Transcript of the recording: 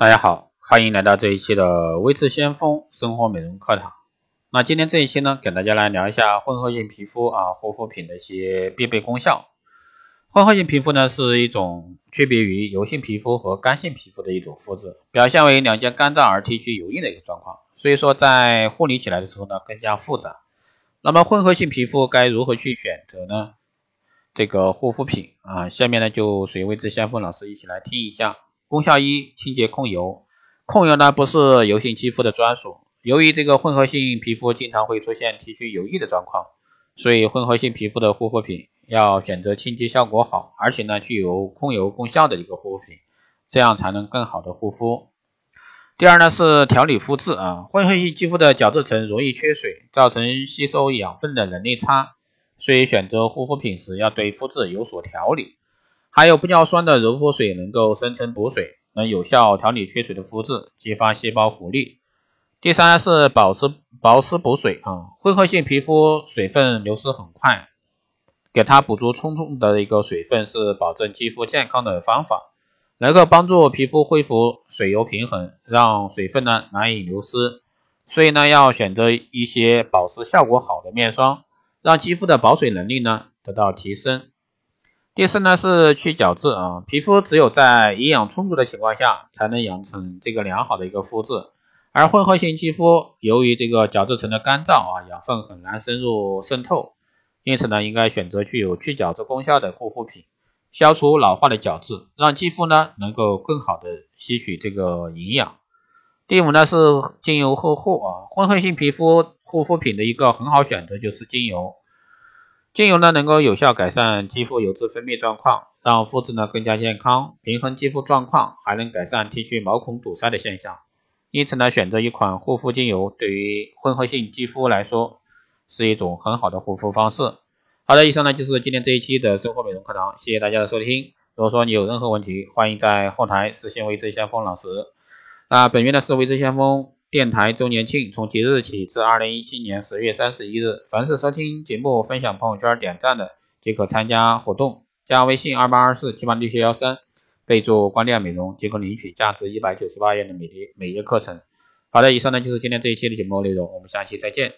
大家好，欢迎来到这一期的微智先锋生活美容课堂。那今天这一期呢，给大家来聊一下混合性皮肤啊护肤品的一些必备功效。混合性皮肤呢是一种区别于油性皮肤和干性皮肤的一种肤质，表现为两颊干燥而 T 区油腻的一个状况，所以说在护理起来的时候呢更加复杂。那么混合性皮肤该如何去选择呢？这个护肤品啊，下面呢就随微智先锋老师一起来听一下。功效一：清洁控油。控油呢不是油性肌肤的专属，由于这个混合性皮肤经常会出现 T 区油腻的状况，所以混合性皮肤的护肤品要选择清洁效果好，而且呢具有控油功效的一个护肤品，这样才能更好的护肤。第二呢是调理肤质啊，混合性肌肤的角质层容易缺水，造成吸收养分的能力差，所以选择护肤品时要对肤质有所调理。还有玻尿酸的柔肤水能够生成补水，能有效调理缺水的肤质，激发细胞活力。第三是保湿保湿补水啊，混合性皮肤水分流失很快，给它补足充足的一个水分是保证肌肤健康的方法，能够帮助皮肤恢复水油平衡，让水分呢难以流失。所以呢要选择一些保湿效果好的面霜，让肌肤的保水能力呢得到提升。第四呢是去角质啊，皮肤只有在营养充足的情况下，才能养成这个良好的一个肤质。而混合性肌肤由于这个角质层的干燥啊，养分很难深入渗透，因此呢，应该选择具有去角质功效的护肤品，消除老化的角质，让肌肤呢能够更好的吸取这个营养。第五呢是精油呵护啊，混合性皮肤护肤品的一个很好选择就是精油。精油呢，能够有效改善肌肤油脂分泌状况，让肤质呢更加健康，平衡肌肤状况，还能改善 T 区毛孔堵塞的现象。因此呢，选择一款护肤精油，对于混合性肌肤来说，是一种很好的护肤方式。好的，以上呢就是今天这一期的生活美容课堂，谢谢大家的收听。如果说你有任何问题，欢迎在后台私信微知先锋老师。那本月呢是微知先锋。电台周年庆从即日起至二零一七年十月三十一日，凡是收听节目、分享朋友圈、点赞的，即可参加活动。加微信二八二四七八六七幺三，备注“光电美容”，即可领取价值一百九十八元的美的美业课程。好的，以上呢就是今天这一期的节目内容，我们下期再见。